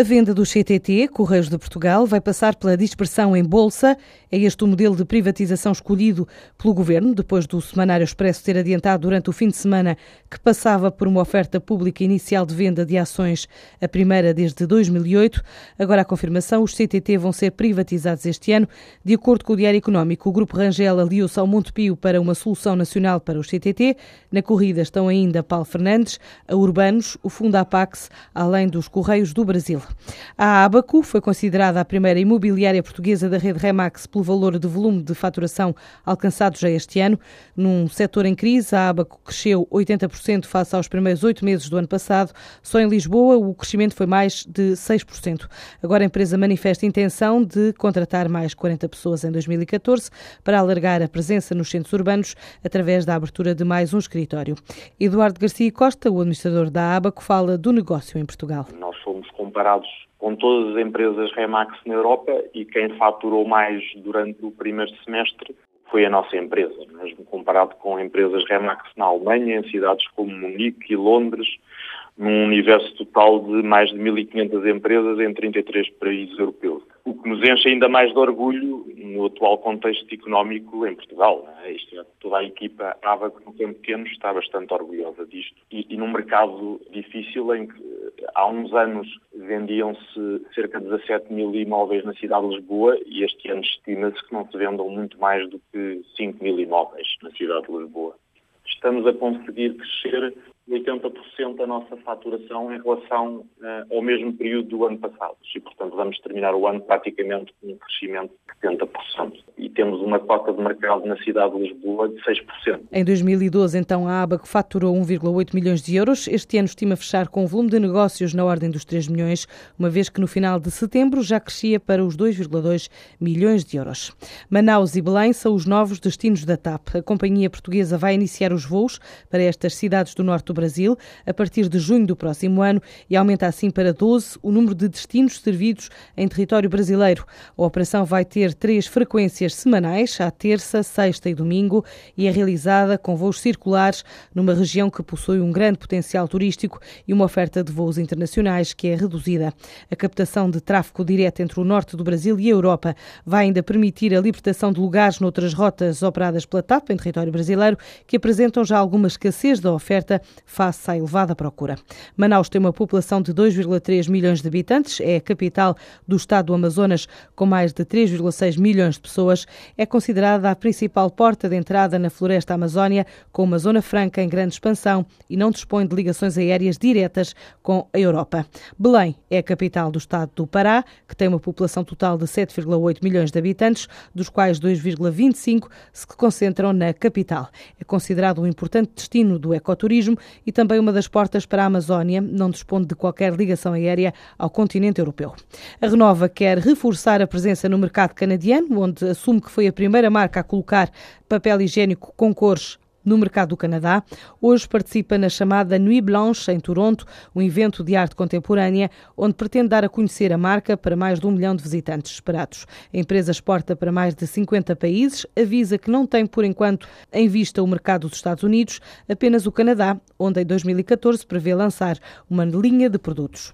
A venda do CTT, Correios de Portugal, vai passar pela dispersão em bolsa. É este o modelo de privatização escolhido pelo governo, depois do Semanário Expresso ter adiantado durante o fim de semana que passava por uma oferta pública inicial de venda de ações, a primeira desde 2008. Agora a confirmação: os CTT vão ser privatizados este ano. De acordo com o Diário Económico, o Grupo Rangel aliou-se ao Montepio para uma solução nacional para os CTT. Na corrida estão ainda Paulo Fernandes, a Urbanos, o Fundo Apax, além dos Correios do Brasil. A Abaco foi considerada a primeira imobiliária portuguesa da rede Remax pelo valor de volume de faturação alcançado já este ano. Num setor em crise, a Abaco cresceu 80% face aos primeiros oito meses do ano passado. Só em Lisboa o crescimento foi mais de 6%. Agora a empresa manifesta intenção de contratar mais 40 pessoas em 2014 para alargar a presença nos centros urbanos através da abertura de mais um escritório. Eduardo Garcia Costa, o administrador da Abaco, fala do negócio em Portugal. Comparados com todas as empresas Remax na Europa e quem faturou mais durante o primeiro semestre foi a nossa empresa, mesmo comparado com empresas Remax na Alemanha, em cidades como Munique e Londres, num universo total de mais de 1.500 empresas em 33 países europeus. O que nos enche ainda mais de orgulho no atual contexto económico em Portugal. É? Isto é, toda a equipa AVA, que no tempo pequeno, está bastante orgulhosa disto. E, e num mercado difícil em que há uns anos vendiam-se cerca de 17 mil imóveis na cidade de Lisboa e este ano estima-se que não se vendam muito mais do que 5 mil imóveis na cidade de Lisboa. Estamos a conseguir crescer 80% da nossa faturação em relação uh, ao mesmo período do ano passado. E, portanto, vamos terminar o ano praticamente com um crescimento de 70%. Temos uma cota de mercado na cidade de Lisboa de 6%. Em 2012, então, a ABAC faturou 1,8 milhões de euros. Este ano estima fechar com um volume de negócios na ordem dos 3 milhões, uma vez que no final de setembro já crescia para os 2,2 milhões de euros. Manaus e Belém são os novos destinos da TAP. A companhia portuguesa vai iniciar os voos para estas cidades do norte do Brasil a partir de junho do próximo ano e aumenta assim para 12 o número de destinos servidos em território brasileiro. A operação vai ter três frequências semanais, à terça, sexta e domingo, e é realizada com voos circulares numa região que possui um grande potencial turístico e uma oferta de voos internacionais que é reduzida. A captação de tráfego direto entre o norte do Brasil e a Europa vai ainda permitir a libertação de lugares noutras rotas operadas pela TAP em território brasileiro que apresentam já alguma escassez da oferta face à elevada procura. Manaus tem uma população de 2,3 milhões de habitantes, é a capital do estado do Amazonas, com mais de 3,6 milhões de pessoas. É considerada a principal porta de entrada na floresta amazónia, com uma zona franca em grande expansão e não dispõe de ligações aéreas diretas com a Europa. Belém é a capital do estado do Pará, que tem uma população total de 7,8 milhões de habitantes, dos quais 2,25 se concentram na capital. É considerado um importante destino do ecoturismo e também uma das portas para a Amazónia, não dispõe de qualquer ligação aérea ao continente europeu. A Renova quer reforçar a presença no mercado canadiano, onde assume que foi a primeira marca a colocar papel higiênico com cores no mercado do Canadá. Hoje participa na chamada Nuit Blanche, em Toronto, um evento de arte contemporânea, onde pretende dar a conhecer a marca para mais de um milhão de visitantes esperados. A empresa exporta para mais de 50 países, avisa que não tem, por enquanto, em vista o mercado dos Estados Unidos, apenas o Canadá, onde em 2014 prevê lançar uma linha de produtos.